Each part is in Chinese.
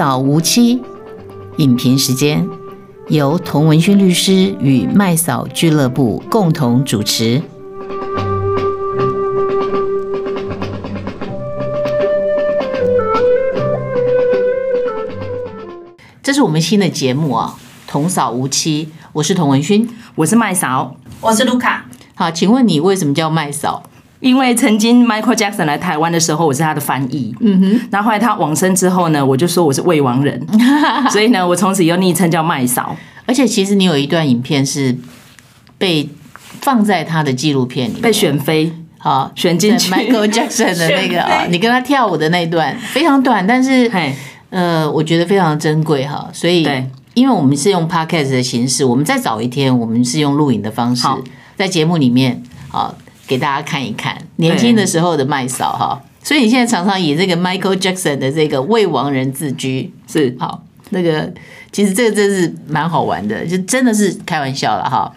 扫无期影评时间，由童文勋律师与麦嫂俱乐部共同主持。这是我们新的节目啊，童扫无期。我是童文勋，我是麦嫂，我是卢卡。好，请问你为什么叫麦嫂？因为曾经 Michael Jackson 来台湾的时候，我是他的翻译。嗯哼。然后后来他往生之后呢，我就说我是未亡人，所以呢，我从此又昵称叫麦嫂。而且其实你有一段影片是被放在他的纪录片里，被选妃，好选进去 Michael Jackson 的那个 啊，你跟他跳舞的那一段非常短，但是呃，我觉得非常珍贵哈。所以，因为我们是用 Podcast 的形式，我们再早一天，我们是用录影的方式，在节目里面啊。给大家看一看年轻的时候的麦嫂哈，所以你现在常常以这个 Michael Jackson 的这个未亡人自居是好，那个其实这个真是蛮好玩的，就真的是开玩笑了哈。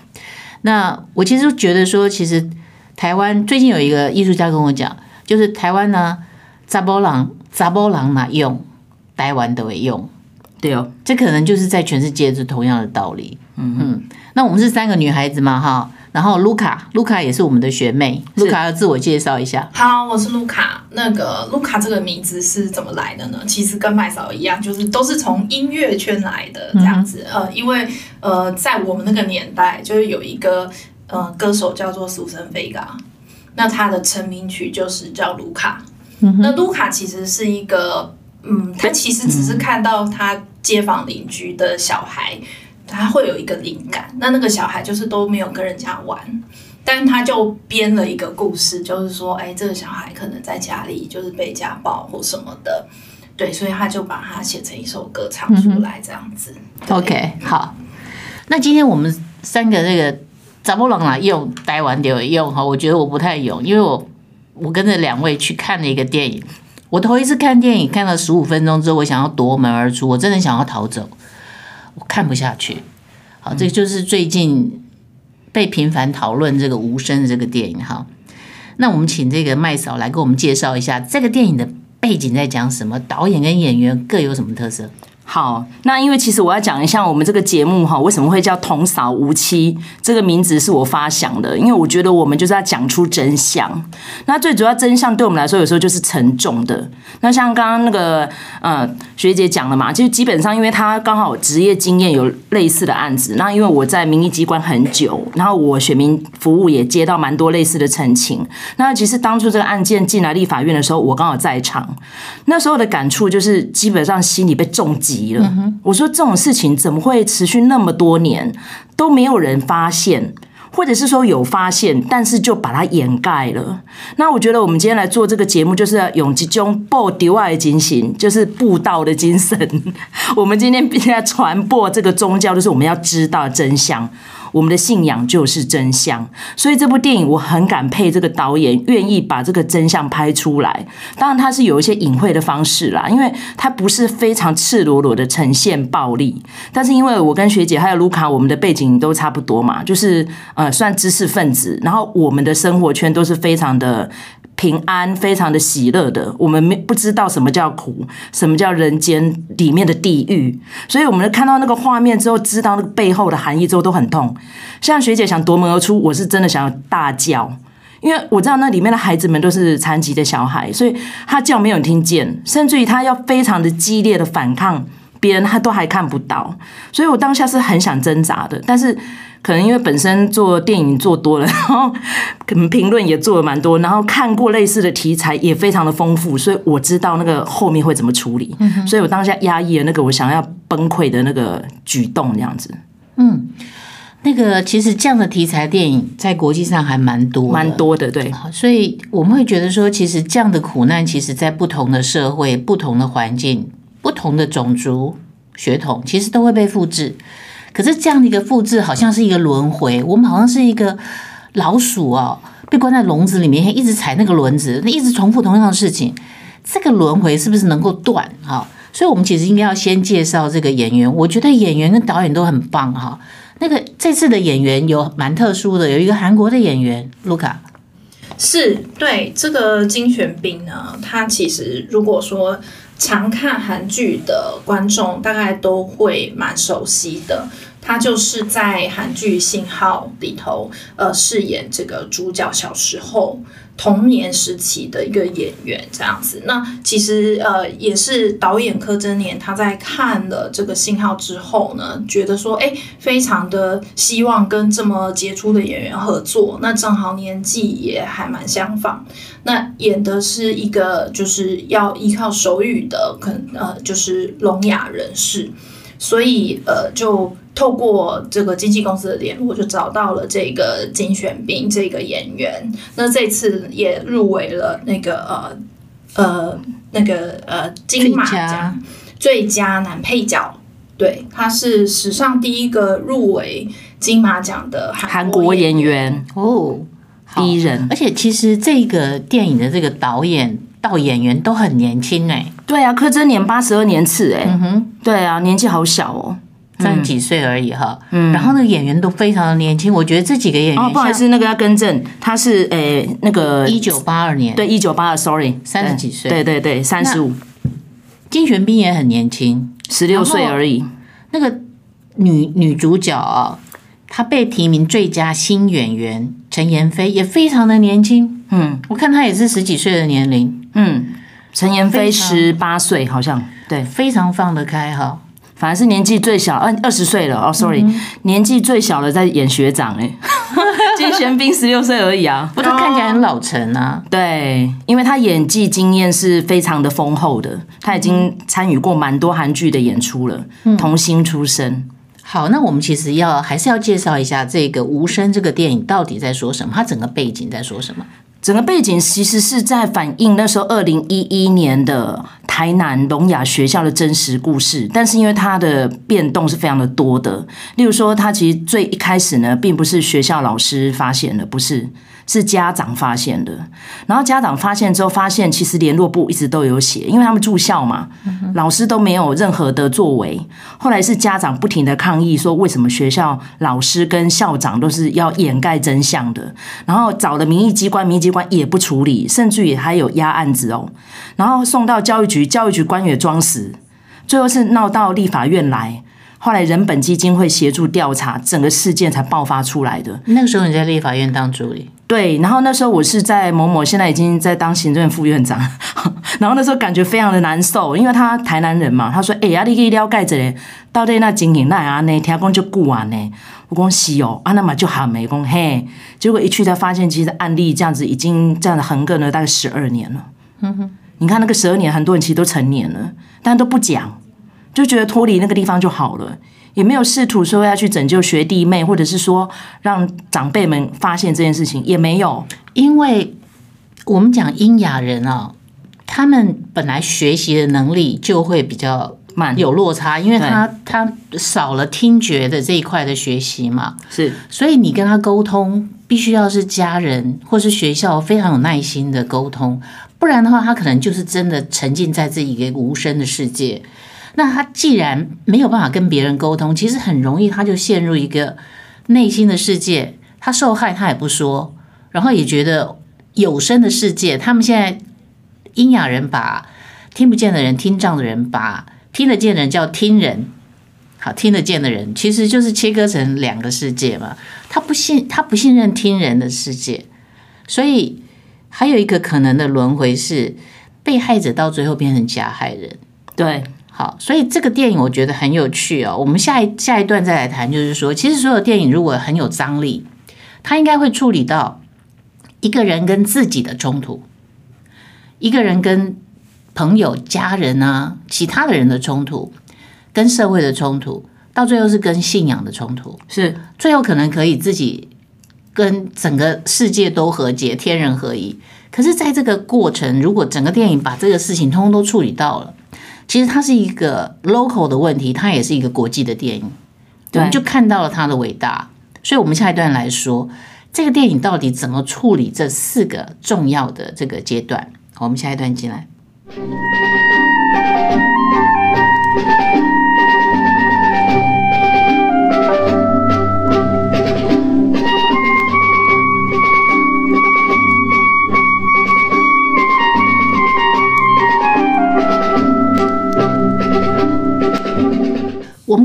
那我其实觉得说，其实台湾最近有一个艺术家跟我讲，就是台湾呢，查某人查某人嘛用，台湾都会用，对哦，这可能就是在全世界是同样的道理。嗯嗯，那我们是三个女孩子嘛哈。然后卢卡，卢卡也是我们的学妹。卢卡要自我介绍一下。好，我是卢卡。那个卢卡这个名字是怎么来的呢？其实跟麦嫂一样，就是都是从音乐圈来的这样子。嗯、呃，因为呃，在我们那个年代，就是有一个呃歌手叫做苏珊菲嘎，那他的成名曲就是叫卢卡。嗯、那卢卡其实是一个，嗯，他其实只是看到他街坊邻居的小孩。他会有一个灵感，那那个小孩就是都没有跟人家玩，但他就编了一个故事，就是说，哎，这个小孩可能在家里就是被家暴或什么的，对，所以他就把它写成一首歌唱出来，这样子。嗯、OK，好，那今天我们三个这个查某人啦用台湾就用哈，我觉得我不太用，因为我我跟着两位去看了一个电影，我头一次看电影看了十五分钟之后，我想要夺门而出，我真的想要逃走。我看不下去，好，这就是最近被频繁讨论这个无声的这个电影哈。那我们请这个麦嫂来给我们介绍一下这个电影的背景在讲什么，导演跟演员各有什么特色？好，那因为其实我要讲一下我们这个节目哈，为什么会叫“童嫂无期”这个名字是我发想的，因为我觉得我们就是要讲出真相。那最主要真相对我们来说，有时候就是沉重的。那像刚刚那个呃学姐讲了嘛，就基本上因为她刚好职业经验有类似的案子，那因为我在民意机关很久，然后我选民服务也接到蛮多类似的陈情。那其实当初这个案件进来立法院的时候，我刚好在场，那时候的感触就是基本上心里被重击。急了，我说这种事情怎么会持续那么多年都没有人发现，或者是说有发现，但是就把它掩盖了。那我觉得我们今天来做这个节目，就是要用集中布道的精神，就是布道的精神。我们今天必须要传播这个宗教，就是我们要知道真相。我们的信仰就是真相，所以这部电影我很感佩这个导演愿意把这个真相拍出来。当然，他是有一些隐晦的方式啦，因为他不是非常赤裸裸的呈现暴力。但是，因为我跟学姐还有卢卡，我们的背景都差不多嘛，就是呃，算知识分子，然后我们的生活圈都是非常的。平安，非常的喜乐的，我们没不知道什么叫苦，什么叫人间里面的地狱，所以我们看到那个画面之后，知道那个背后的含义之后都很痛。像学姐想夺门而出，我是真的想要大叫，因为我知道那里面的孩子们都是残疾的小孩，所以他叫没有人听见，甚至于他要非常的激烈的反抗，别人他都还看不到，所以我当下是很想挣扎的，但是。可能因为本身做电影做多了，然后可能评论也做了蛮多，然后看过类似的题材也非常的丰富，所以我知道那个后面会怎么处理，嗯、所以我当下压抑了那个我想要崩溃的那个举动，这样子。嗯，那个其实这样的题材电影在国际上还蛮多，蛮多的，对。所以我们会觉得说，其实这样的苦难，其实在不同的社会、不同的环境、不同的种族血统，其实都会被复制。可是这样的一个复制，好像是一个轮回。我们好像是一个老鼠哦，被关在笼子里面，一直踩那个轮子，那一直重复同样的事情。这个轮回是不是能够断？哈，所以我们其实应该要先介绍这个演员。我觉得演员跟导演都很棒哈。那个这次的演员有蛮特殊的，有一个韩国的演员卢卡。是对这个金玄彬呢，他其实如果说常看韩剧的观众，大概都会蛮熟悉的。他就是在韩剧《信号》里头，呃，饰演这个主角小时候童年时期的一个演员，这样子。那其实呃，也是导演柯贞年他在看了这个《信号》之后呢，觉得说，哎，非常的希望跟这么杰出的演员合作。那正好年纪也还蛮相仿，那演的是一个就是要依靠手语的，可能呃，就是聋哑人士。所以，呃，就透过这个经纪公司的联络，就找到了这个金玄彬这个演员。那这次也入围了那个呃呃那个呃金马奖最佳男配角。对，他是史上第一个入围金马奖的韩国演员哦，第一人。而且，其实这个电影的这个导演到演员都很年轻哎。对啊，柯贞年八十二年次哎，嗯哼，对啊，年纪好小哦，三十几岁而已哈。嗯，然后那个演员都非常的年轻，我觉得这几个演员哦，不好意思，那个要更正，他是诶那个一九八二年，对，一九八二，sorry，三十几岁，对对对，三十五。金玄彬也很年轻，十六岁而已。那个女女主角啊，她被提名最佳新演员陈妍霏也非常的年轻，嗯，我看她也是十几岁的年龄，嗯。陈妍霏十八岁，好像对，非常放得开哈。反而是年纪最小，二二十岁了哦，sorry，嗯、年纪最小的在演学长哎，金玄彬十六岁而已啊，不过看起来很老成啊。对，因为他演技经验是非常的丰厚的，他已经参与过蛮多韩剧的演出了，嗯、童星出身。好，那我们其实要还是要介绍一下这个《无声》这个电影到底在说什么，它整个背景在说什么。整个背景其实是在反映那时候二零一一年的台南聋哑学校的真实故事，但是因为它的变动是非常的多的，例如说，它其实最一开始呢，并不是学校老师发现的，不是。是家长发现的，然后家长发现之后，发现其实联络部一直都有写，因为他们住校嘛，老师都没有任何的作为。后来是家长不停的抗议，说为什么学校老师跟校长都是要掩盖真相的，然后找了民意机关，民意机关也不处理，甚至于还有压案子哦，然后送到教育局，教育局官员装死，最后是闹到立法院来。后来人本基金会协助调查，整个事件才爆发出来的。那个时候你在立法院当助理？对，然后那时候我是在某某，现在已经在当行政副院长。然后那时候感觉非常的难受，因为他台南人嘛，他说：“哎、欸，呀，你可以了解这到底那经营那啊呢？听讲就固啊呢。”我讲是哦，啊那么就喊没讲嘿。结果一去才发现，其实案例这样子已经这样子横亘了大概十二年了。嗯哼，你看那个十二年，很多人其实都成年了，但都不讲。就觉得脱离那个地方就好了，也没有试图说要去拯救学弟妹，或者是说让长辈们发现这件事情，也没有。因为我们讲英雅人啊，他们本来学习的能力就会比较慢，有落差，因为他他少了听觉的这一块的学习嘛，是，所以你跟他沟通，必须要是家人或是学校非常有耐心的沟通，不然的话，他可能就是真的沉浸在自己一个无声的世界。那他既然没有办法跟别人沟通，其实很容易他就陷入一个内心的世界。他受害他也不说，然后也觉得有声的世界，他们现在瘖哑人把听不见的人、听障的人把听得见的人叫听人，好，听得见的人其实就是切割成两个世界嘛。他不信，他不信任听人的世界，所以还有一个可能的轮回是被害者到最后变成加害人，对。好，所以这个电影我觉得很有趣哦。我们下一下一段再来谈，就是说，其实所有电影如果很有张力，它应该会处理到一个人跟自己的冲突，一个人跟朋友、家人啊、其他的人的冲突，跟社会的冲突，到最后是跟信仰的冲突，是最后可能可以自己跟整个世界都和解，天人合一。可是，在这个过程，如果整个电影把这个事情通通都处理到了。其实它是一个 local 的问题，它也是一个国际的电影，我们就看到了它的伟大。所以，我们下一段来说，这个电影到底怎么处理这四个重要的这个阶段？好，我们下一段进来。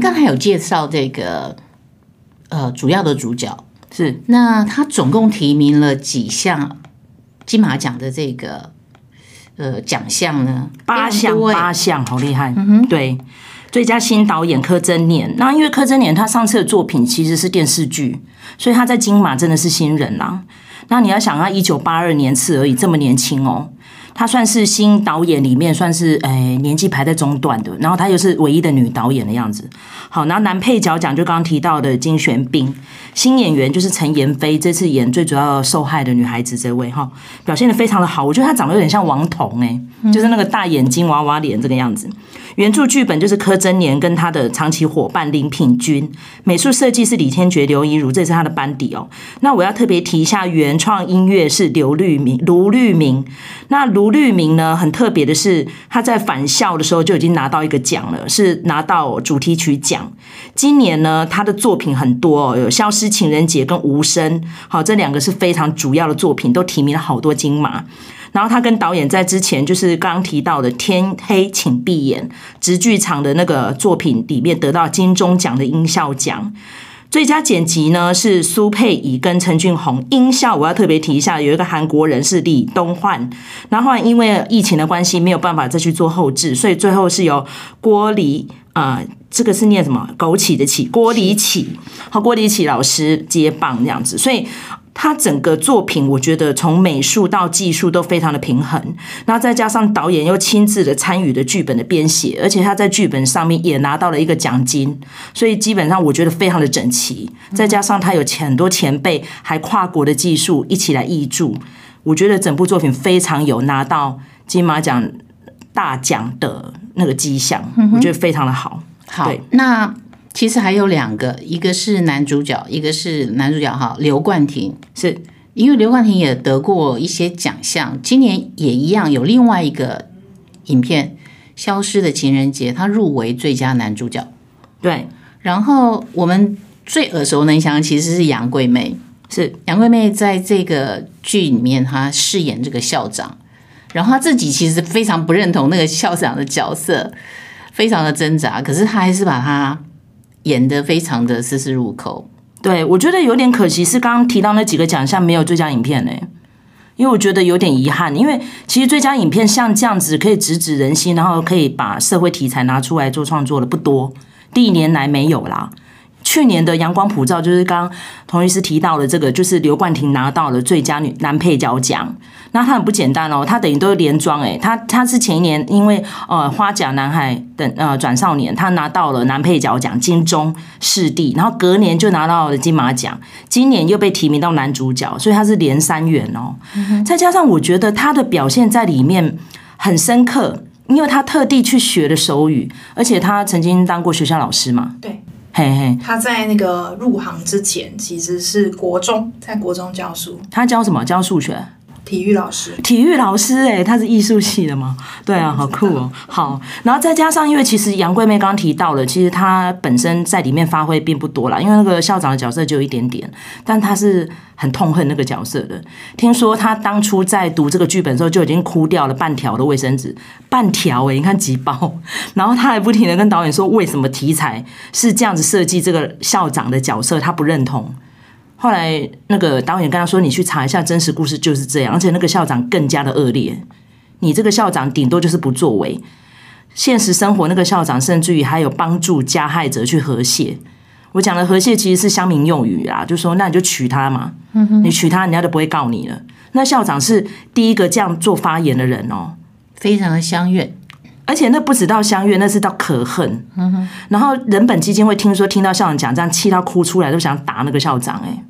刚才有介绍这个呃主要的主角是，那他总共提名了几项金马奖的这个呃奖项呢？八项，八项，好厉害。嗯哼，对，最佳新导演柯贞年。那因为柯贞年他上次的作品其实是电视剧，所以他在金马真的是新人啦。那你要想，他一九八二年次而已，这么年轻哦。她算是新导演里面算是诶、欸、年纪排在中段的，然后她又是唯一的女导演的样子。好，然后男配角奖就刚刚提到的金玄彬，新演员就是陈妍霏，这次演最主要受害的女孩子这位哈，表现得非常的好。我觉得她长得有点像王彤哎、欸，就是那个大眼睛娃娃脸这个样子。原著剧本就是柯贞年跟他的长期伙伴林品君，美术设计是李天觉、刘怡如，这是他的班底哦。那我要特别提一下，原创音乐是刘律明、卢律明。那卢律明呢，很特别的是，他在返校的时候就已经拿到一个奖了，是拿到主题曲奖。今年呢，他的作品很多哦，有《消失情人节》跟《无声》，好，这两个是非常主要的作品，都提名了好多金马。然后他跟导演在之前就是刚刚提到的《天黑请闭眼》直剧场的那个作品里面得到金钟奖的音效奖，最佳剪辑呢是苏佩仪跟陈俊宏，音效我要特别提一下，有一个韩国人是李东焕，然后因为疫情的关系没有办法再去做后置，所以最后是由郭黎啊、呃，这个是念什么？枸杞的杞，郭黎杞和郭黎杞老师接棒这样子，所以。他整个作品，我觉得从美术到技术都非常的平衡，然后再加上导演又亲自的参与的剧本的编写，而且他在剧本上面也拿到了一个奖金，所以基本上我觉得非常的整齐。再加上他有很多前辈还跨国的技术一起来译著，我觉得整部作品非常有拿到金马奖大奖的那个迹象，我觉得非常的好。好，对，那。其实还有两个，一个是男主角，一个是男主角哈，刘冠廷，是因为刘冠廷也得过一些奖项，今年也一样有另外一个影片《消失的情人节》，他入围最佳男主角。对，然后我们最耳熟能详其实是杨贵妹，是杨贵妹在这个剧里面，她饰演这个校长，然后她自己其实非常不认同那个校长的角色，非常的挣扎，可是她还是把他。演得非常的丝丝入扣，对，我觉得有点可惜，是刚刚提到那几个奖项没有最佳影片呢，因为我觉得有点遗憾，因为其实最佳影片像这样子可以直指人心，然后可以把社会题材拿出来做创作的不多，第一年来没有啦。去年的《阳光普照》就是刚刚童律师提到的这个，就是刘冠廷拿到了最佳女男配角奖。那他很不简单哦，他等于都是连庄诶，他他是前一年因为呃花甲男孩等呃转少年，他拿到了男配角奖金钟视帝，然后隔年就拿到了金马奖，今年又被提名到男主角，所以他是连三元哦。再加上我觉得他的表现在里面很深刻，因为他特地去学了手语，而且他曾经当过学校老师嘛。对。嘿嘿，他在那个入行之前，其实是国中，在国中教书。他教什么？教数学。体育老师，体育老师哎、欸，他是艺术系的吗？对啊，好酷哦。好，然后再加上，因为其实杨贵妹刚刚提到了，其实她本身在里面发挥并不多啦，因为那个校长的角色就有一点点，但他是很痛恨那个角色的。听说他当初在读这个剧本的时候，就已经哭掉了半条的卫生纸，半条哎、欸，你看几包。然后他还不停的跟导演说，为什么题材是这样子设计这个校长的角色，他不认同。后来那个导演跟他说：“你去查一下真实故事就是这样，而且那个校长更加的恶劣。你这个校长顶多就是不作为，现实生活那个校长甚至于还有帮助加害者去和解。我讲的和解其实是乡民用语啦，就说那你就娶她嘛，你娶她，人家就不会告你了。那校长是第一个这样做发言的人哦，非常的乡愿，而且那不止到乡愿，那是到可恨。然后人本基金会听说听到校长讲这样，气到哭出来，都想打那个校长哎。”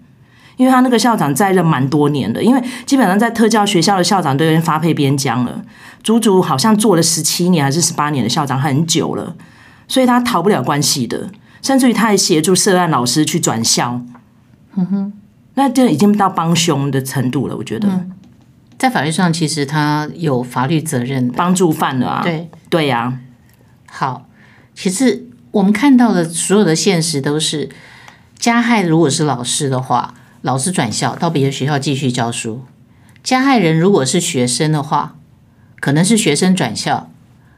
因为他那个校长在任蛮多年的，因为基本上在特教学校的校长都已经发配边疆了，足足好像做了十七年还是十八年的校长，很久了，所以他逃不了关系的，甚至于他还协助涉案老师去转校，嗯哼，那就已经到帮凶的程度了，我觉得，嗯，在法律上其实他有法律责任，帮助犯了啊，对对呀，啊，好，其实我们看到的所有的现实都是加害，如果是老师的话。老师转校到别的学校继续教书，加害人如果是学生的话，可能是学生转校，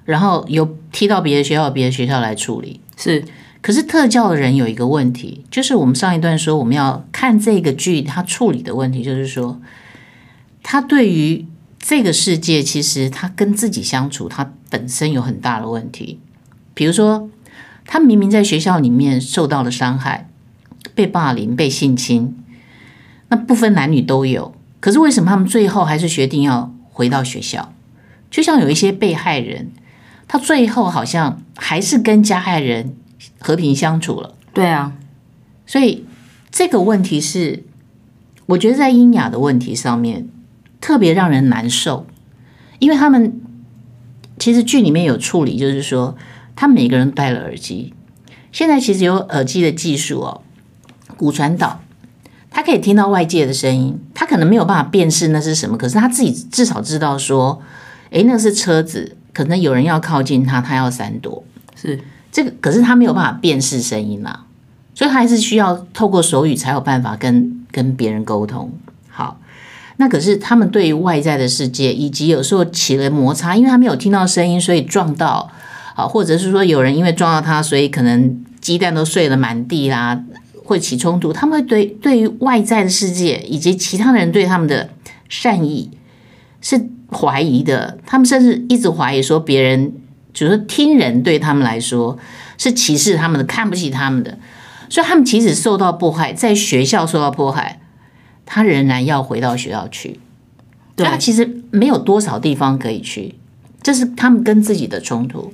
然后由踢到别的学校，别的学校来处理。是，可是特教的人有一个问题，就是我们上一段说我们要看这个剧，他处理的问题就是说，他对于这个世界，其实他跟自己相处，他本身有很大的问题。比如说，他明明在学校里面受到了伤害，被霸凌、被性侵，那不分男女都有。可是为什么他们最后还是决定要回到学校？就像有一些被害人，他最后好像还是跟加害人。和平相处了，对啊，所以这个问题是，我觉得在英雅的问题上面特别让人难受，因为他们其实剧里面有处理，就是说他每个人都戴了耳机，现在其实有耳机的技术哦，骨传导，他可以听到外界的声音，他可能没有办法辨识那是什么，可是他自己至少知道说，诶，那是车子，可能有人要靠近他，他要闪躲，是。这个可是他没有办法辨识声音啦，所以他还是需要透过手语才有办法跟跟别人沟通。那可是他们对于外在的世界，以及有时候起了摩擦，因为他没有听到声音，所以撞到啊，或者是说有人因为撞到他，所以可能鸡蛋都碎了满地啦，会起冲突。他们会对对于外在的世界以及其他人对他们的善意是怀疑的，他们甚至一直怀疑说别人。就是听人对他们来说是歧视他们的，看不起他们的，所以他们其实受到迫害，在学校受到迫害，他仍然要回到学校去。对，他其实没有多少地方可以去，这是他们跟自己的冲突。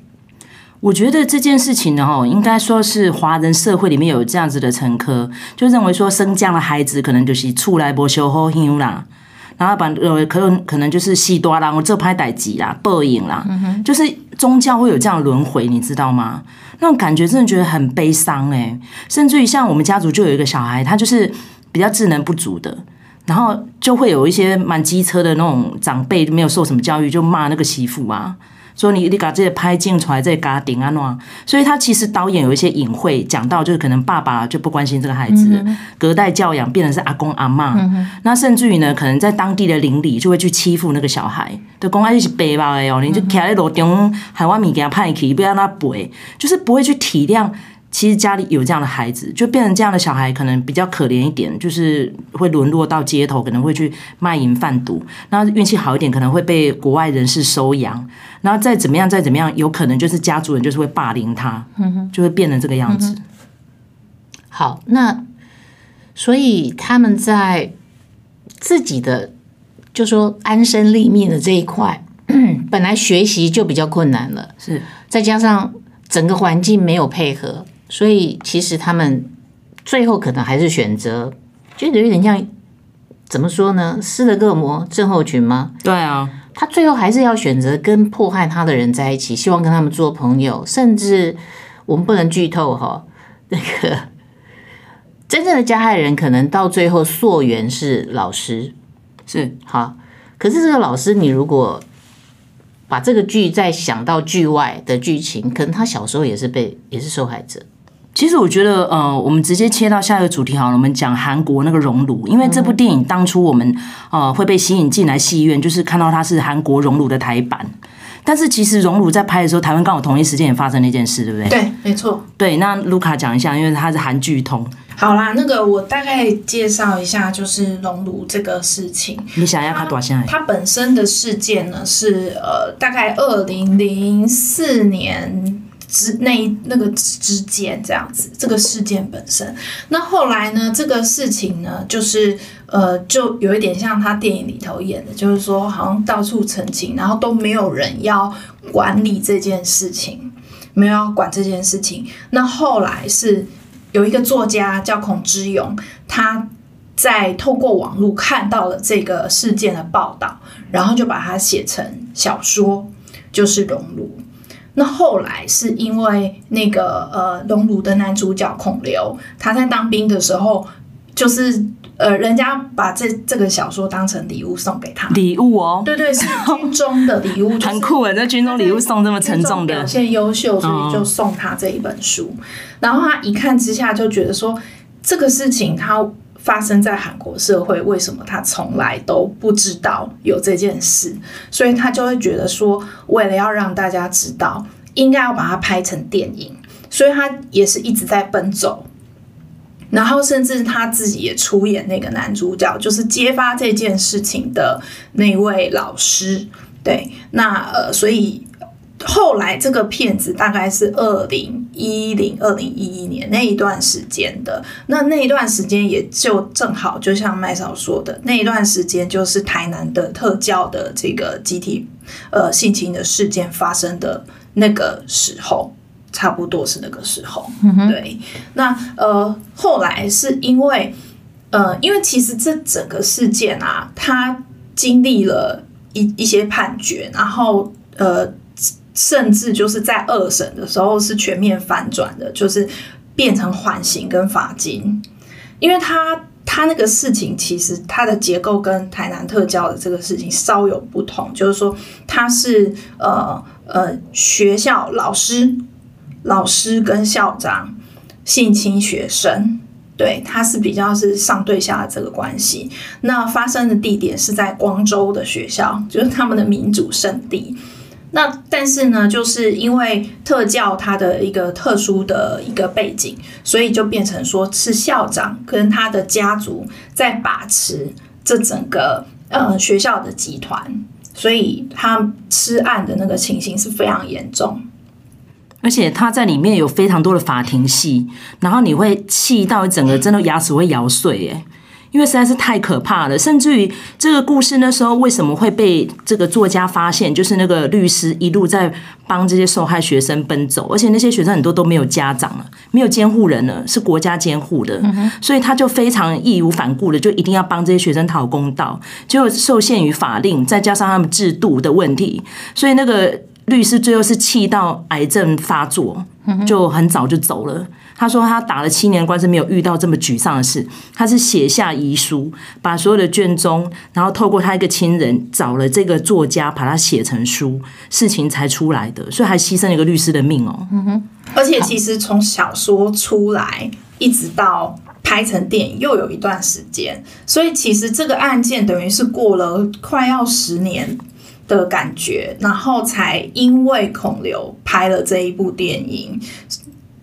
我觉得这件事情呢，哦，应该说是华人社会里面有这样子的陈科，就认为说生这样的孩子可能就是出来不修好样啦。然后把呃，可能可能就是西多啦，我这拍歹机啦，报应啦，就是宗教会有这样轮回，你知道吗？那种感觉真的觉得很悲伤哎。甚至于像我们家族就有一个小孩，他就是比较智能不足的，然后就会有一些蛮机车的那种长辈没有受什么教育，就骂那个媳妇啊。说你你把这些拍进出来，这些家庭啊喏，所以他其实导演有一些隐晦讲到，就是可能爸爸就不关心这个孩子，嗯、隔代教养变成是阿公阿妈，嗯、那甚至于呢，可能在当地的邻里就会去欺负那个小孩，就公开是背包的哦，你就徛在路中，海湾米给他派去，不要让他背，就是不会去体谅。其实家里有这样的孩子，就变成这样的小孩，可能比较可怜一点，就是会沦落到街头，可能会去卖淫贩毒。然后运气好一点，可能会被国外人士收养。然后再怎么样，再怎么样，有可能就是家族人就是会霸凌他，嗯、就会变成这个样子。好，那所以他们在自己的就说安身立命的这一块，本来学习就比较困难了，是再加上整个环境没有配合。所以其实他们最后可能还是选择，就有点像怎么说呢？斯德哥尔摩症候群吗？对啊，他最后还是要选择跟迫害他的人在一起，希望跟他们做朋友，甚至我们不能剧透哈，那个真正的加害人可能到最后溯源是老师，是好，可是这个老师你如果。把这个剧再想到剧外的剧情，可能他小时候也是被也是受害者。其实我觉得，呃，我们直接切到下一个主题好了。我们讲韩国那个《熔炉》，因为这部电影当初我们呃会被吸引进来戏院，就是看到它是韩国《熔炉》的台版。但是其实《熔炉》在拍的时候，台湾刚好同一时间也发生了一件事，对不对？对，没错。对，那卢卡讲一下，因为他是韩剧通。好啦，那个我大概介绍一下，就是熔炉这个事情。你想要他多少？它本身的事件呢，是呃，大概二零零四年之那一那个之间这样子。这个事件本身，那后来呢，这个事情呢，就是呃，就有一点像他电影里头演的，就是说好像到处澄清，然后都没有人要管理这件事情，没有要管这件事情。那后来是。有一个作家叫孔之勇，他在透过网络看到了这个事件的报道，然后就把它写成小说，就是《熔炉》。那后来是因为那个呃，《熔炉》的男主角孔刘，他在当兵的时候，就是。呃，人家把这这个小说当成礼物送给他，礼物哦，对对，是军中的礼物，很酷诶，在军中礼物送这么沉重的，表现优秀，所以就送他这一本书。然后他一看之下就觉得说，这个事情他发生在韩国社会，为什么他从来都不知道有这件事？所以他就会觉得说，为了要让大家知道，应该要把它拍成电影。所以他也是一直在奔走。然后甚至他自己也出演那个男主角，就是揭发这件事情的那位老师。对，那呃，所以后来这个片子大概是二零一零、二零一一年那一段时间的。那那一段时间也就正好，就像麦嫂说的，那一段时间就是台南的特教的这个集体呃性侵的事件发生的那个时候。差不多是那个时候，嗯、对。那呃，后来是因为呃，因为其实这整个事件啊，它经历了一一些判决，然后呃，甚至就是在二审的时候是全面反转的，就是变成缓刑跟罚金。因为他他那个事情其实它的结构跟台南特教的这个事情稍有不同，就是说它是呃呃学校老师。老师跟校长性侵学生，对，他是比较是上对下的这个关系。那发生的地点是在光州的学校，就是他们的民主圣地。那但是呢，就是因为特教它的一个特殊的一个背景，所以就变成说是校长跟他的家族在把持这整个呃学校的集团，所以他吃案的那个情形是非常严重。而且他在里面有非常多的法庭戏，然后你会气到整个真的牙齿会咬碎哎，因为实在是太可怕了。甚至于这个故事那时候为什么会被这个作家发现，就是那个律师一路在帮这些受害学生奔走，而且那些学生很多都没有家长了，没有监护人了，是国家监护的，所以他就非常义无反顾的就一定要帮这些学生讨公道，结果受限于法令，再加上他们制度的问题，所以那个。律师最后是气到癌症发作，就很早就走了。他说他打了七年官司，没有遇到这么沮丧的事。他是写下遗书，把所有的卷宗，然后透过他一个亲人找了这个作家，把它写成书，事情才出来的。所以还牺牲了一个律师的命哦。嗯哼。而且其实从小说出来一直到拍成电影，又有一段时间。所以其实这个案件等于是过了快要十年。的感觉，然后才因为孔刘拍了这一部电影，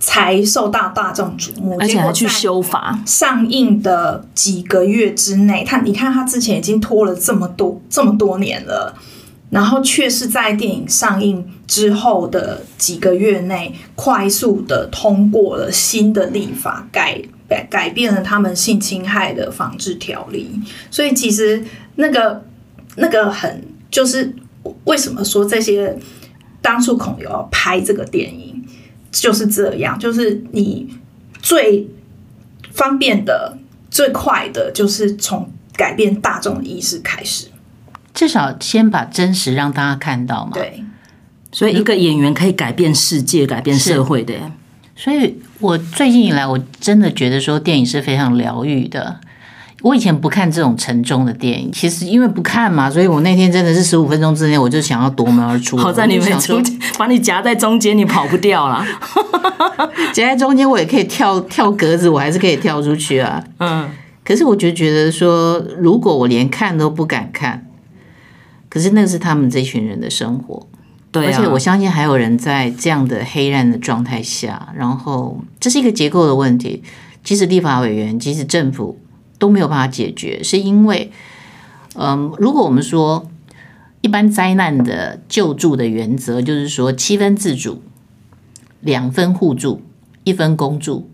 才受到大众瞩目，而且还去修法。上映的几个月之内，他你看他之前已经拖了这么多这么多年了，然后却是在电影上映之后的几个月内，快速的通过了新的立法改改改变了他们性侵害的防治条例，所以其实那个那个很。就是为什么说这些当初孔刘要拍这个电影就是这样，就是你最方便的、最快的，就是从改变大众的意识开始，至少先把真实让大家看到嘛。对，所以一个演员可以改变世界、改变社会的。所以我最近以来，我真的觉得说电影是非常疗愈的。我以前不看这种沉重的电影，其实因为不看嘛，所以我那天真的是十五分钟之内我就想要夺门而出。好在你没出，把你夹在中间，你跑不掉了。夹在中间我也可以跳跳格子，我还是可以跳出去啊。嗯，可是我就觉得说，如果我连看都不敢看，可是那是他们这群人的生活。对啊，而且我相信还有人在这样的黑暗的状态下，然后这是一个结构的问题。即使立法委员，即使政府。都没有办法解决，是因为，嗯，如果我们说一般灾难的救助的原则，就是说七分自主，两分互助，一分公助。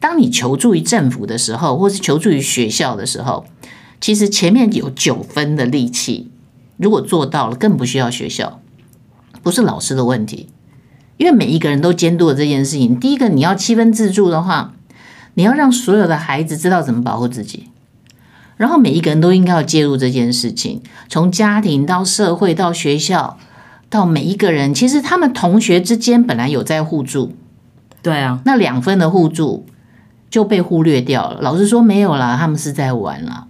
当你求助于政府的时候，或是求助于学校的时候，其实前面有九分的力气，如果做到了，更不需要学校，不是老师的问题，因为每一个人都监督了这件事情。第一个，你要七分自助的话，你要让所有的孩子知道怎么保护自己。然后每一个人都应该要介入这件事情，从家庭到社会到学校，到每一个人，其实他们同学之间本来有在互助，对啊，那两分的互助就被忽略掉了。老师说没有啦，他们是在玩啦。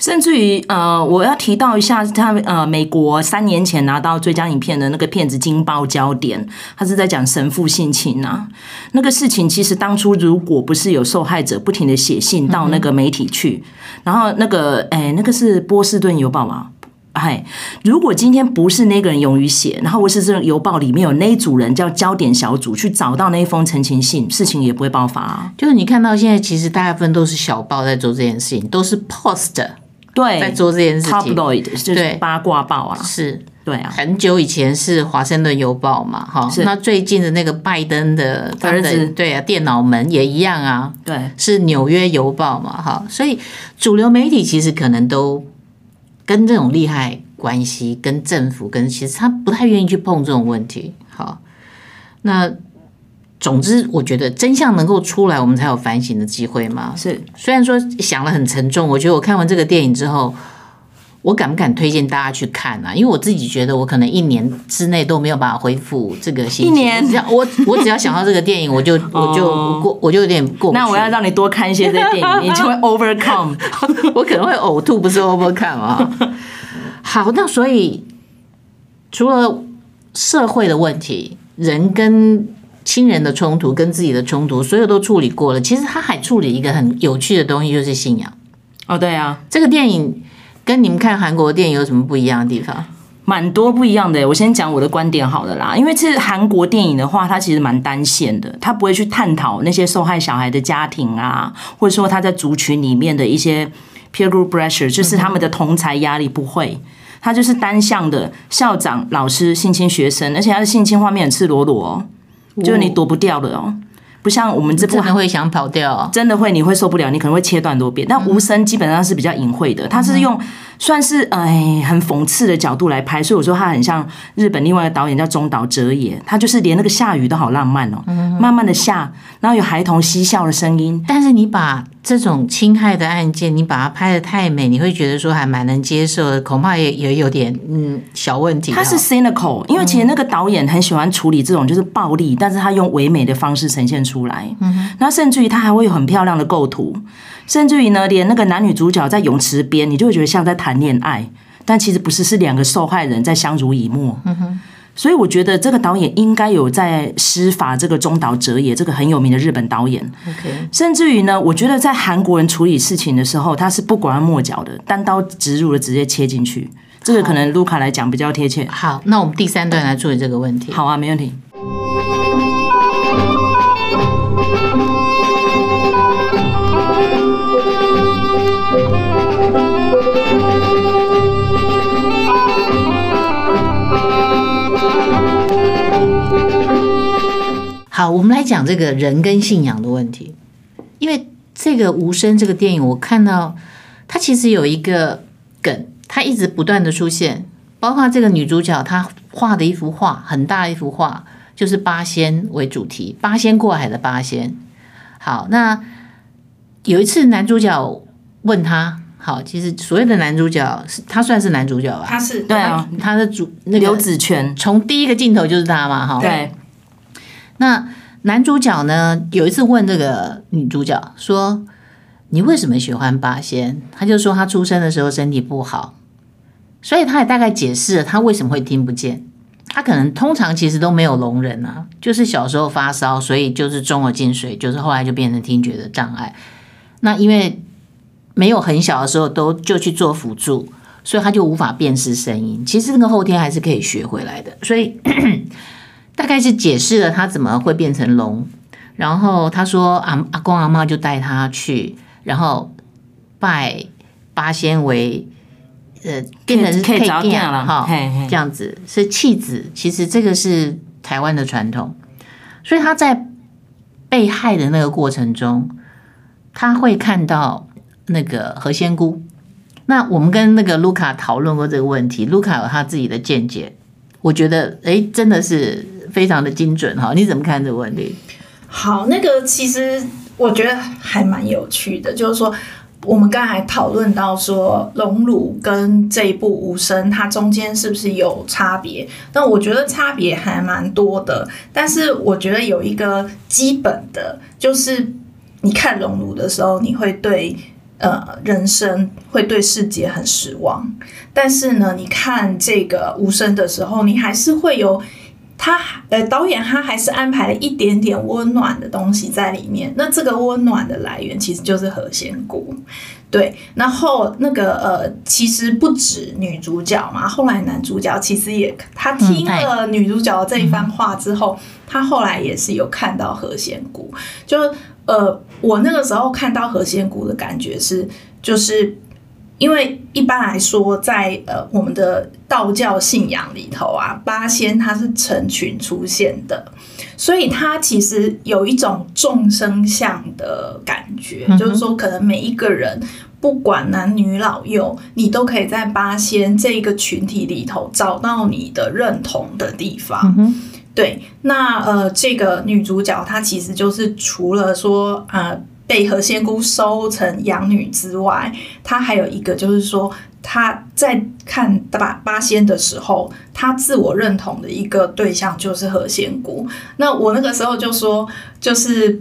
甚至于，呃，我要提到一下，他呃，美国三年前拿到最佳影片的那个片子《惊爆焦点》，他是在讲神父性侵啊。那个事情其实当初如果不是有受害者不停的写信到那个媒体去，然后那个，哎，那个是波士顿邮报吗？哎，如果今天不是那个人勇于写，然后或是这个邮报里面有那一组人叫焦点小组去找到那一封陈情信，事情也不会爆发啊。就是你看到现在，其实大部分都是小报在做这件事情，都是 Post 对在做这件事情，Tabloid 就是八卦报啊，是。对啊，很久以前是华盛顿邮报嘛，哈，那最近的那个拜登的儿子，对啊，电脑门也一样啊，对，是纽约邮报嘛，哈，所以主流媒体其实可能都跟这种利害关系，跟政府跟其实他不太愿意去碰这种问题，好，那总之我觉得真相能够出来，我们才有反省的机会嘛，是，虽然说想了很沉重，我觉得我看完这个电影之后。我敢不敢推荐大家去看啊？因为我自己觉得我可能一年之内都没有办法恢复这个心情。一年，只要我我只要想到这个电影，我就 我就过我就有点过。那我要让你多看一些这些电影，你就会 overcome。我可能会呕吐，不是 overcome 啊。好，那所以除了社会的问题，人跟亲人的冲突，跟自己的冲突，所有都处理过了。其实他还处理一个很有趣的东西，就是信仰。哦，对啊，这个电影。跟你们看韩国电影有什么不一样的地方？蛮多不一样的。我先讲我的观点好了啦，因为其实韩国电影的话，它其实蛮单线的，它不会去探讨那些受害小孩的家庭啊，或者说他在族群里面的一些 peer group pressure，就是他们的同侪压力不会，它就是单向的校长老师性侵学生，而且他的性侵画面很赤裸裸哦，就是你躲不掉的哦。不像我们这部真的会想跑掉，哦，真的会，你会受不了，你可能会切断多遍。但无声基本上是比较隐晦的，它是用算是哎很讽刺的角度来拍，所以我说它很像日本另外一个导演叫中岛哲也，他就是连那个下雨都好浪漫哦，慢慢的下，然后有孩童嬉笑的声音。但是你把这种侵害的案件，你把它拍的太美，你会觉得说还蛮能接受的，恐怕也也有点嗯小问题。他是 cynical，因为其实那个导演很喜欢处理这种就是暴力，但是他用唯美的方式呈现出。出来，那甚至于他还会有很漂亮的构图，甚至于呢，连那个男女主角在泳池边，你就会觉得像在谈恋爱，但其实不是，是两个受害人在相濡以沫。所以我觉得这个导演应该有在施法。这个中岛哲也，这个很有名的日本导演。甚至于呢，我觉得在韩国人处理事情的时候，他是不拐弯抹角的，单刀直入的直接切进去。这个可能卢卡来讲比较贴切。好，那我们第三段来处理这个问题。好啊，没问题。好，我们来讲这个人跟信仰的问题。因为这个无声这个电影，我看到它其实有一个梗，它一直不断的出现。包括这个女主角她画的一幅画，很大一幅画，就是八仙为主题，八仙过海的八仙。好，那有一次男主角问他，好，其实所谓的男主角是他算是男主角吧？他是对啊，他的主那个刘子权，从第一个镜头就是他嘛，哈，对。那男主角呢？有一次问这个女主角说：“你为什么喜欢八仙？”他就说他出生的时候身体不好，所以他也大概解释了他为什么会听不见。他可能通常其实都没有聋人啊，就是小时候发烧，所以就是中耳进水，就是后来就变成听觉的障碍。那因为没有很小的时候都就去做辅助，所以他就无法辨识声音。其实那个后天还是可以学回来的，所以。大概是解释了他怎么会变成龙，然后他说阿阿公阿妈就带他去，然后拜八仙为呃变成是可以这样了哈，这样子是弃子，其实这个是台湾的传统，所以他在被害的那个过程中，他会看到那个何仙姑。那我们跟那个卢卡讨论过这个问题，卢卡有他自己的见解，我觉得哎，真的是。非常的精准哈，你怎么看这个问题？好，那个其实我觉得还蛮有趣的，就是说我们刚才讨论到说《熔炉》跟这一部《无声》，它中间是不是有差别？那我觉得差别还蛮多的。但是我觉得有一个基本的，就是你看《熔炉》的时候，你会对呃人生会对世界很失望，但是呢，你看这个《无声》的时候，你还是会有。他呃，导演他还是安排了一点点温暖的东西在里面。那这个温暖的来源其实就是何仙姑。对，然后那个呃，其实不止女主角嘛，后来男主角其实也他听了女主角这一番话之后，嗯、他后来也是有看到何仙姑。就呃，我那个时候看到何仙姑的感觉是，就是因为一般来说在呃我们的道教信仰里头啊，八仙它是成群出现的，所以它其实有一种众生相的感觉，嗯、就是说可能每一个人。不管男女老幼，你都可以在八仙这个群体里头找到你的认同的地方。嗯、对，那呃，这个女主角她其实就是除了说呃被何仙姑收成养女之外，她还有一个就是说她在看八八仙的时候，她自我认同的一个对象就是何仙姑。那我那个时候就说，就是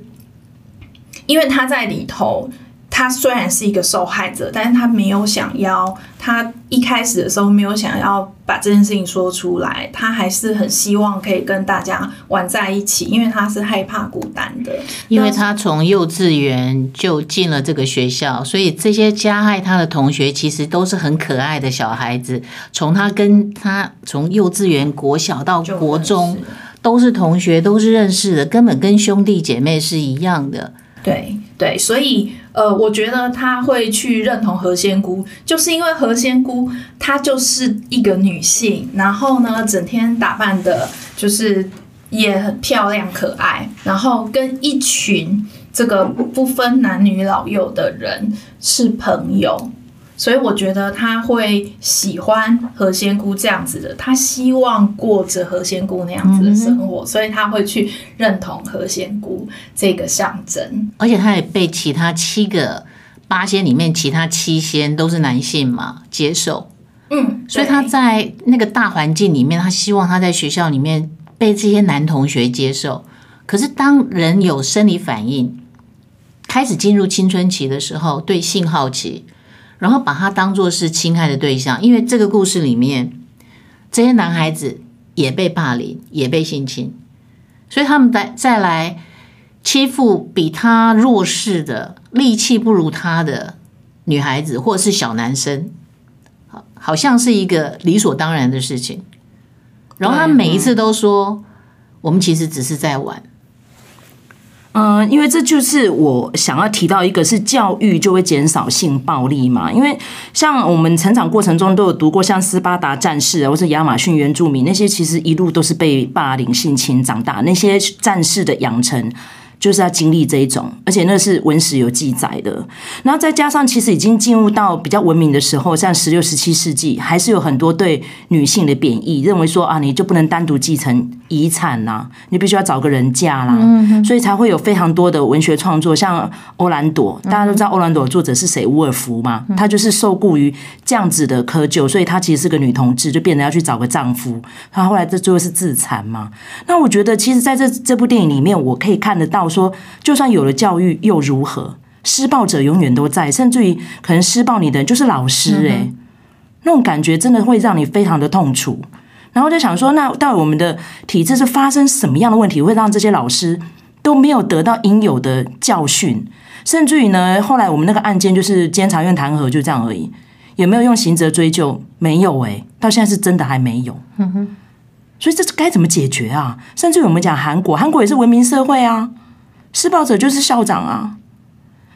因为她在里头。他虽然是一个受害者，但是他没有想要，他一开始的时候没有想要把这件事情说出来，他还是很希望可以跟大家玩在一起，因为他是害怕孤单的。因为他从幼稚园就进了这个学校，所以这些加害他的同学其实都是很可爱的小孩子。从他跟他从幼稚园、国小到国中都是同学，都是认识的，根本跟兄弟姐妹是一样的。对对，所以。呃，我觉得他会去认同何仙姑，就是因为何仙姑她就是一个女性，然后呢，整天打扮的，就是也很漂亮可爱，然后跟一群这个不分男女老幼的人是朋友。所以我觉得他会喜欢何仙姑这样子的，他希望过着何仙姑那样子的生活，嗯、所以他会去认同何仙姑这个象征。而且他也被其他七个八仙里面其他七仙都是男性嘛接受，嗯，所以他在那个大环境里面，他希望他在学校里面被这些男同学接受。可是当人有生理反应，开始进入青春期的时候，对性好奇。然后把他当作是侵害的对象，因为这个故事里面，这些男孩子也被霸凌，也被性侵，所以他们再再来欺负比他弱势的、力气不如他的女孩子或者是小男生，好，好像是一个理所当然的事情。然后他每一次都说：“我们其实只是在玩。”嗯，因为这就是我想要提到一个，是教育就会减少性暴力嘛。因为像我们成长过程中都有读过，像斯巴达战士啊，或是亚马逊原住民那些，其实一路都是被霸凌性侵长大，那些战士的养成。就是要经历这一种，而且那是文史有记载的。然后再加上，其实已经进入到比较文明的时候，像十六、十七世纪，还是有很多对女性的贬义，认为说啊，你就不能单独继承遗产呐，你必须要找个人嫁啦。嗯、所以才会有非常多的文学创作，像欧兰朵，大家都知道欧兰朵的作者是谁？伍尔夫嘛，她就是受雇于这样子的窠臼，所以她其实是个女同志，就变得要去找个丈夫。她后来这最后是自残嘛。那我觉得，其实在这这部电影里面，我可以看得到。说，就算有了教育又如何？施暴者永远都在，甚至于可能施暴你的人就是老师诶、那种感觉真的会让你非常的痛楚。然后就想说，那到底我们的体制是发生什么样的问题，会让这些老师都没有得到应有的教训？甚至于呢，后来我们那个案件就是监察院弹劾，就这样而已，有没有用刑责追究？没有诶、到现在是真的还没有。嗯哼，所以这是该怎么解决啊？甚至于我们讲韩国，韩国也是文明社会啊。施暴者就是校长啊，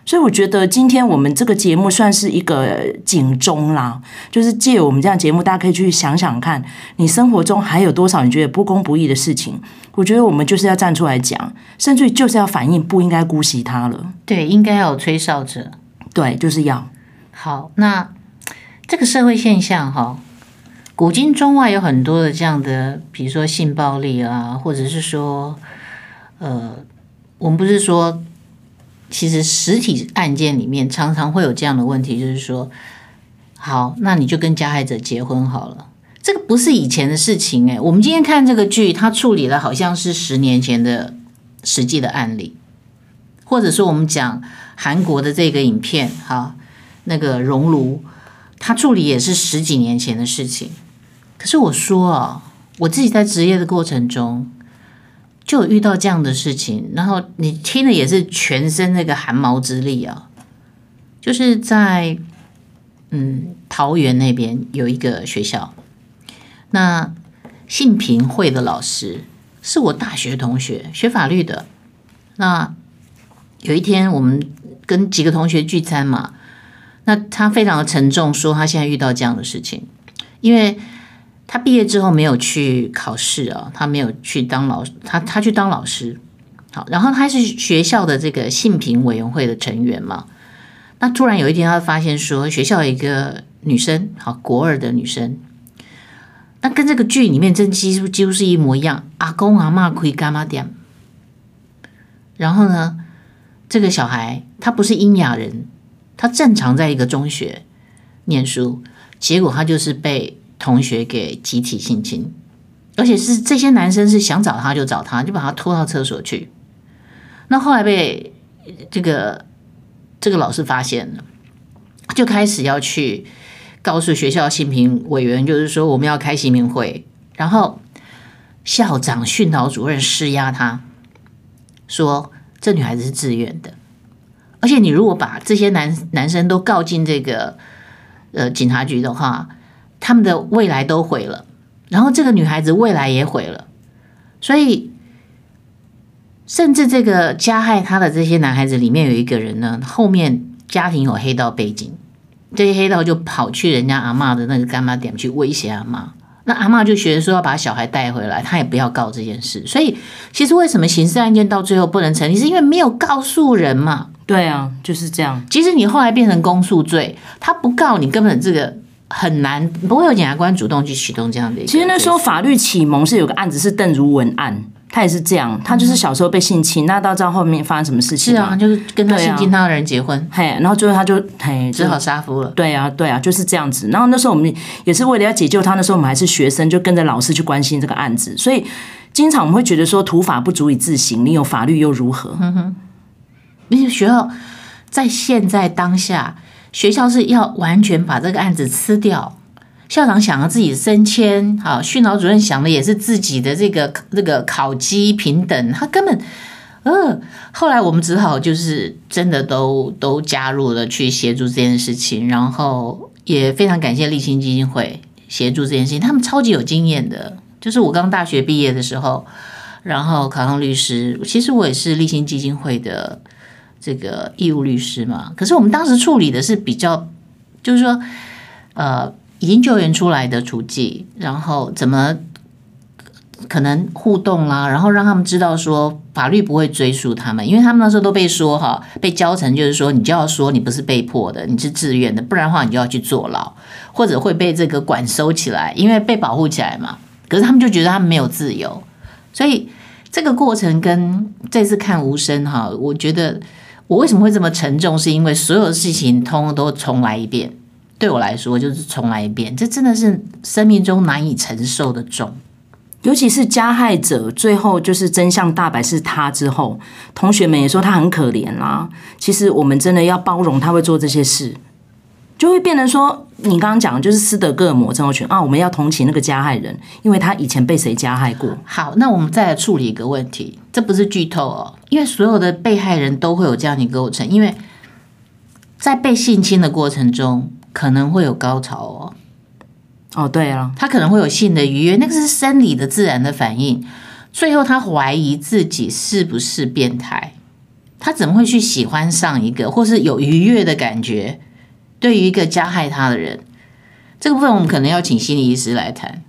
所以我觉得今天我们这个节目算是一个警钟啦，就是借我们这样节目，大家可以去想想看，你生活中还有多少你觉得不公不义的事情？我觉得我们就是要站出来讲，甚至于就是要反映，不应该姑息他了。对，应该要有吹哨者。对，就是要。好，那这个社会现象哈，古今中外有很多的这样的，比如说性暴力啊，或者是说，呃。我们不是说，其实实体案件里面常常会有这样的问题，就是说，好，那你就跟加害者结婚好了。这个不是以前的事情诶，我们今天看这个剧，它处理了好像是十年前的实际的案例，或者说我们讲韩国的这个影片，哈，那个熔炉，它处理也是十几年前的事情。可是我说啊，我自己在职业的过程中。就有遇到这样的事情，然后你听了也是全身那个寒毛直立啊！就是在嗯桃园那边有一个学校，那性平会的老师是我大学同学，学法律的。那有一天我们跟几个同学聚餐嘛，那他非常的沉重，说他现在遇到这样的事情，因为他毕业之后没有去考试啊，他没有去当老师，他他去当老师。好，然后他是学校的这个性平委员会的成员嘛。那突然有一天，他发现说学校一个女生，好国二的女生，那跟这个剧里面真几乎几乎是一模一样。阿公阿嬷可以干嘛点？然后呢，这个小孩他不是英亚人，他正常在一个中学念书，结果他就是被同学给集体性侵，而且是这些男生是想找他就找他，就把他拖到厕所去。那后来被这个这个老师发现了，就开始要去告诉学校性平委员，就是说我们要开性平会，然后校长、训导主任施压他，说这女孩子是自愿的，而且你如果把这些男男生都告进这个呃警察局的话，他们的未来都毁了，然后这个女孩子未来也毁了，所以。甚至这个加害她的这些男孩子里面有一个人呢，后面家庭有黑道背景，这些黑道就跑去人家阿嬷的那个干妈店去威胁阿嬷，那阿嬷就觉得说要把小孩带回来，他也不要告这件事。所以其实为什么刑事案件到最后不能成立，是因为没有告诉人嘛？对啊，就是这样。其实你后来变成公诉罪，他不告你，根本这个很难，不会有检察官主动去启动这样的一个。其实那时候法律启蒙是有个案子是邓如文案。他也是这样，他就是小时候被性侵，那到知道后面发生什么事情？是啊，就是跟他性侵他的人结婚，嘿，然后最后他就嘿只好杀夫了。对啊，对啊，就是这样子。然后那时候我们也是为了要解救他，那时候我们还是学生，就跟着老师去关心这个案子。所以经常我们会觉得说，土法不足以自行，你有法律又如何？嗯哼，你学校在现在当下，学校是要完全把这个案子吃掉。校长想要自己升迁，好，训导主任想的也是自己的这个这个考绩平等，他根本，呃，后来我们只好就是真的都都加入了去协助这件事情，然后也非常感谢立新基金会协助这件事情，他们超级有经验的，就是我刚大学毕业的时候，然后考上律师，其实我也是立新基金会的这个义务律师嘛，可是我们当时处理的是比较，就是说，呃。已经救援出来的厨妓，然后怎么可能互动啦？然后让他们知道说法律不会追溯他们，因为他们那时候都被说哈，被教成就是说你就要说你不是被迫的，你是自愿的，不然的话你就要去坐牢，或者会被这个管收起来，因为被保护起来嘛。可是他们就觉得他们没有自由，所以这个过程跟这次看无声哈，我觉得我为什么会这么沉重，是因为所有的事情通通都重来一遍。对我来说，就是重来一遍，这真的是生命中难以承受的重。尤其是加害者最后就是真相大白是他之后，同学们也说他很可怜啦。其实我们真的要包容他会做这些事，就会变成说，你刚刚讲的就是斯德哥尔摩症候群啊。我们要同情那个加害人，因为他以前被谁加害过。好，那我们再来处理一个问题，这不是剧透哦，因为所有的被害人都会有这样的构成，因为在被性侵的过程中。可能会有高潮哦，哦对啊，他可能会有性的愉悦，那个是生理的自然的反应。最后他怀疑自己是不是变态，他怎么会去喜欢上一个或是有愉悦的感觉？对于一个加害他的人，这个部分我们可能要请心理医师来谈。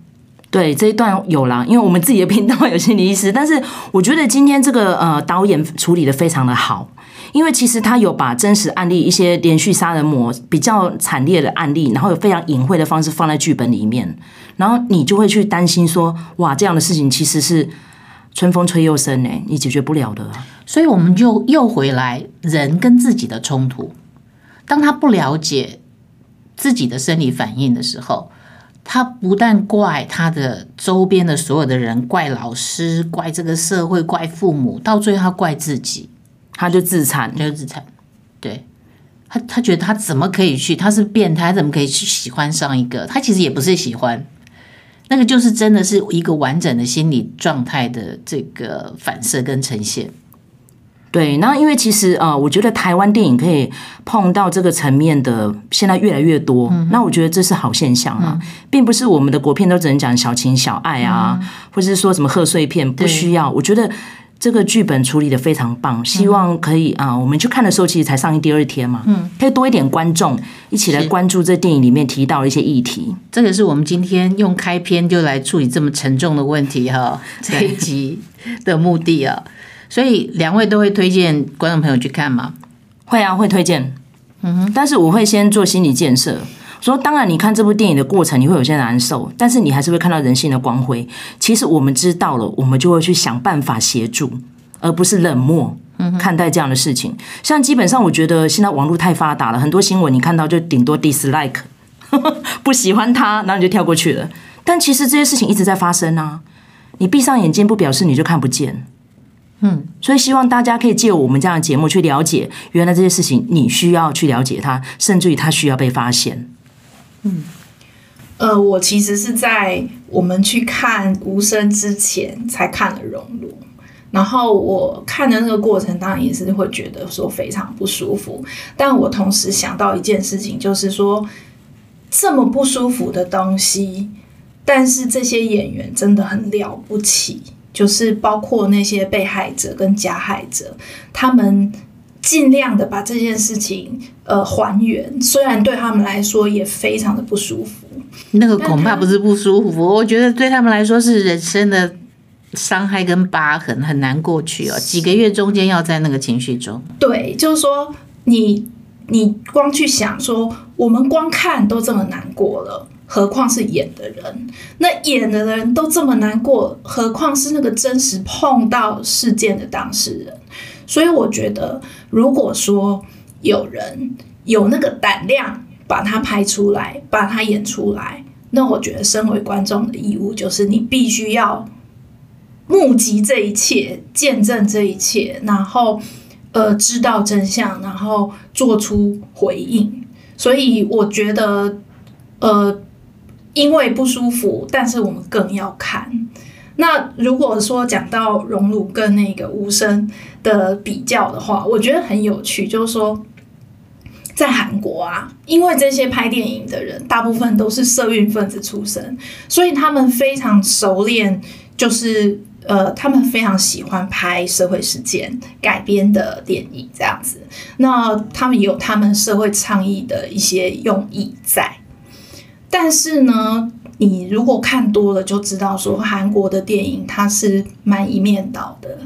对，这一段有啦，因为我们自己的频道有心理医师，但是我觉得今天这个呃导演处理的非常的好。因为其实他有把真实案例一些连续杀人魔比较惨烈的案例，然后有非常隐晦的方式放在剧本里面，然后你就会去担心说，哇，这样的事情其实是春风吹又生呢，你解决不了的。所以我们就又回来人跟自己的冲突，当他不了解自己的生理反应的时候，他不但怪他的周边的所有的人，怪老师，怪这个社会，怪父母，到最后他怪自己。他就自残，就自残。对，他他觉得他怎么可以去？他是变态，他怎么可以去喜欢上一个？他其实也不是喜欢，那个就是真的是一个完整的心理状态的这个反射跟呈现。对，那因为其实呃，我觉得台湾电影可以碰到这个层面的，现在越来越多。嗯、那我觉得这是好现象啊，嗯、并不是我们的国片都只能讲小情小爱啊，嗯、或者是说什么贺岁片，不需要。我觉得。这个剧本处理的非常棒，希望可以啊、我们去看的时候其实才上映第二天嘛，嗯，可以多一点观众一起来关注这电影里面提到的一些议题。这个是我们今天用开篇就来处理这么沉重的问题哈，这一集的目的啊，所以两位都会推荐观众朋友去看吗？会啊，会推荐，嗯哼，但是我会先做心理建设。说当然，你看这部电影的过程，你会有些难受，但是你还是会看到人性的光辉。其实我们知道了，我们就会去想办法协助，而不是冷漠看待这样的事情。像基本上，我觉得现在网络太发达了，很多新闻你看到就顶多 dislike，不喜欢他，然后你就跳过去了。但其实这些事情一直在发生啊，你闭上眼睛不表示你就看不见。嗯，所以希望大家可以借我们这样的节目去了解，原来这些事情你需要去了解它，甚至于它需要被发现。嗯，呃，我其实是在我们去看无声之前才看了《熔炉》，然后我看的那个过程当然也是会觉得说非常不舒服，但我同时想到一件事情，就是说这么不舒服的东西，但是这些演员真的很了不起，就是包括那些被害者跟加害者，他们。尽量的把这件事情呃还原，虽然对他们来说也非常的不舒服。那个恐怕不是不舒服，我觉得对他们来说是人生的伤害跟疤痕，很难过去哦。几个月中间要在那个情绪中，对，就是说你你光去想说，我们光看都这么难过了，何况是演的人？那演的人都这么难过，何况是那个真实碰到事件的当事人？所以我觉得，如果说有人有那个胆量把它拍出来，把它演出来，那我觉得身为观众的义务就是你必须要目击这一切，见证这一切，然后呃知道真相，然后做出回应。所以我觉得，呃，因为不舒服，但是我们更要看。那如果说讲到熔炉跟那个无声的比较的话，我觉得很有趣，就是说在韩国啊，因为这些拍电影的人大部分都是社运分子出身，所以他们非常熟练，就是呃，他们非常喜欢拍社会事件改编的电影这样子。那他们也有他们社会倡议的一些用意在，但是呢，你如果看多了，就知道说韩国的电影它是蛮一面倒的，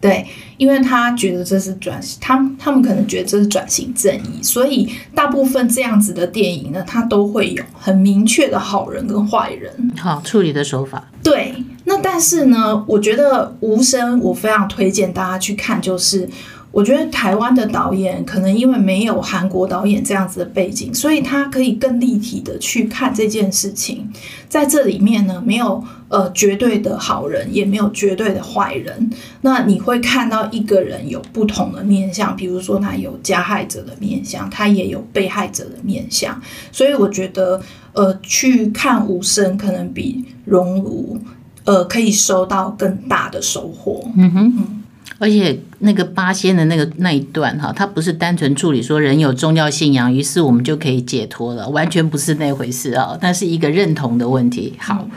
对，因为他觉得这是转型，他他们可能觉得这是转型正义，所以大部分这样子的电影呢，它都会有很明确的好人跟坏人，好处理的手法。对，那但是呢，我觉得《无声》我非常推荐大家去看，就是。我觉得台湾的导演可能因为没有韩国导演这样子的背景，所以他可以更立体的去看这件事情。在这里面呢，没有呃绝对的好人，也没有绝对的坏人。那你会看到一个人有不同的面相，比如说他有加害者的面相，他也有被害者的面相。所以我觉得呃去看无声可能比熔炉呃可以收到更大的收获。嗯哼嗯。而且那个八仙的那个那一段哈，它不是单纯处理说人有宗教信仰，于是我们就可以解脱了，完全不是那回事啊，那是一个认同的问题。好，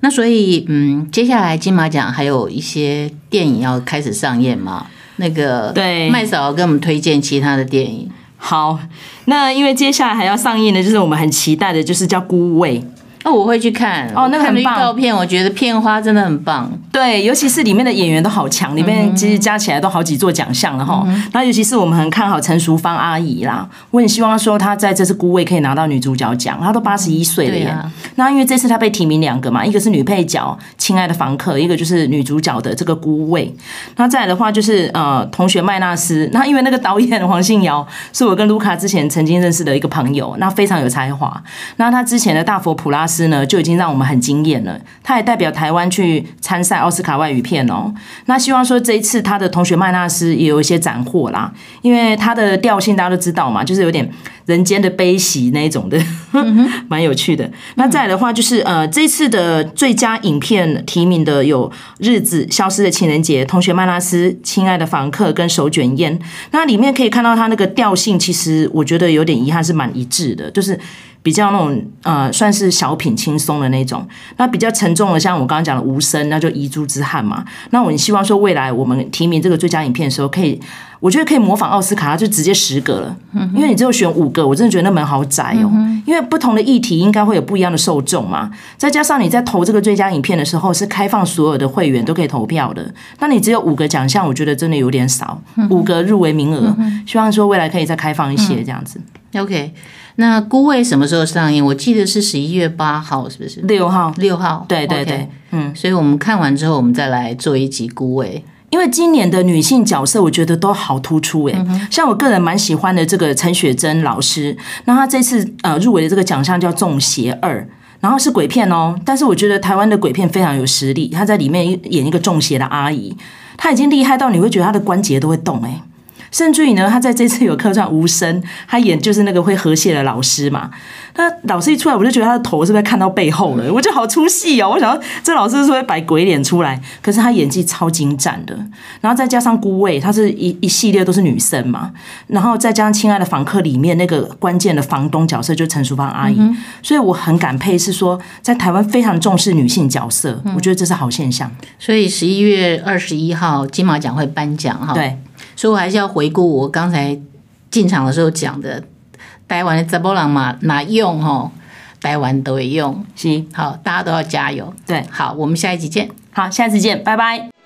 那所以嗯，接下来金马奖还有一些电影要开始上映嘛？那个对，麦嫂跟我们推荐其他的电影。好，那因为接下来还要上映的，就是我们很期待的，就是叫《孤味》。那我会去看哦，那个很棒。照片我觉得片花真的很棒，对，尤其是里面的演员都好强，里面其实加起来都好几座奖项了哈。那尤其是我们很看好陈淑芳阿姨啦，我很希望说她在这次孤味可以拿到女主角奖，她都八十一岁了耶。那因为这次她被提名两个嘛，一个是女配角《亲爱的房客》，一个就是女主角的这个孤味。那再来的话就是呃，同学麦纳斯，那因为那个导演黄信尧是我跟卢卡之前曾经认识的一个朋友，那非常有才华。那他之前的大佛普拉斯。呢，就已经让我们很惊艳了。他也代表台湾去参赛奥斯卡外语片哦。那希望说这一次他的同学麦纳斯也有一些斩获啦，因为他的调性大家都知道嘛，就是有点人间的悲喜那一种的，蛮有趣的。那再来的话就是呃，这次的最佳影片提名的有《日子》、《消失的情人节》、《同学麦纳斯》、《亲爱的房客》跟《手卷烟》。那里面可以看到他那个调性，其实我觉得有点遗憾，是蛮一致的，就是。比较那种呃，算是小品轻松的那种。那比较沉重的，像我刚刚讲的《无声》，那就遗珠之憾嘛。那我希望说，未来我们提名这个最佳影片的时候，可以，我觉得可以模仿奥斯卡，就直接十个了。因为你只有选五个，我真的觉得那门好窄哦。因为不同的议题应该会有不一样的受众嘛。再加上你在投这个最佳影片的时候，是开放所有的会员都可以投票的。那你只有五个奖项，我觉得真的有点少。五个入围名额，希望说未来可以再开放一些这样子。OK。那《孤味》什么时候上映？我记得是十一月八号，是不是？六号，六号。对对对，okay, 嗯，所以我们看完之后，我们再来做一集《孤味》。因为今年的女性角色，我觉得都好突出诶、嗯。像我个人蛮喜欢的这个陈雪贞老师，那她这次呃入围的这个奖项叫《中邪二》，然后是鬼片哦。但是我觉得台湾的鬼片非常有实力，她在里面演一个中邪的阿姨，她已经厉害到你会觉得她的关节都会动诶。甚至于呢，他在这次有客串无声，他演就是那个会和谐的老师嘛。那老师一出来，我就觉得他的头是不是看到背后了？我觉得好出戏哦！我想说，这老师是不是会摆鬼脸出来？可是他演技超精湛的。然后再加上孤味，他是一一系列都是女生嘛。然后再加上亲爱的房客里面那个关键的房东角色，就陈淑芳阿姨。所以我很感佩，是说在台湾非常重视女性角色，我觉得这是好现象。所以十一月二十一号金马奖会颁奖哈。对。所以我还是要回顾我刚才进场的时候讲的，台湾的查某人嘛，哪用吼？台湾都会用，行，好，大家都要加油。对，好，我们下一集见。好，下次见，拜拜。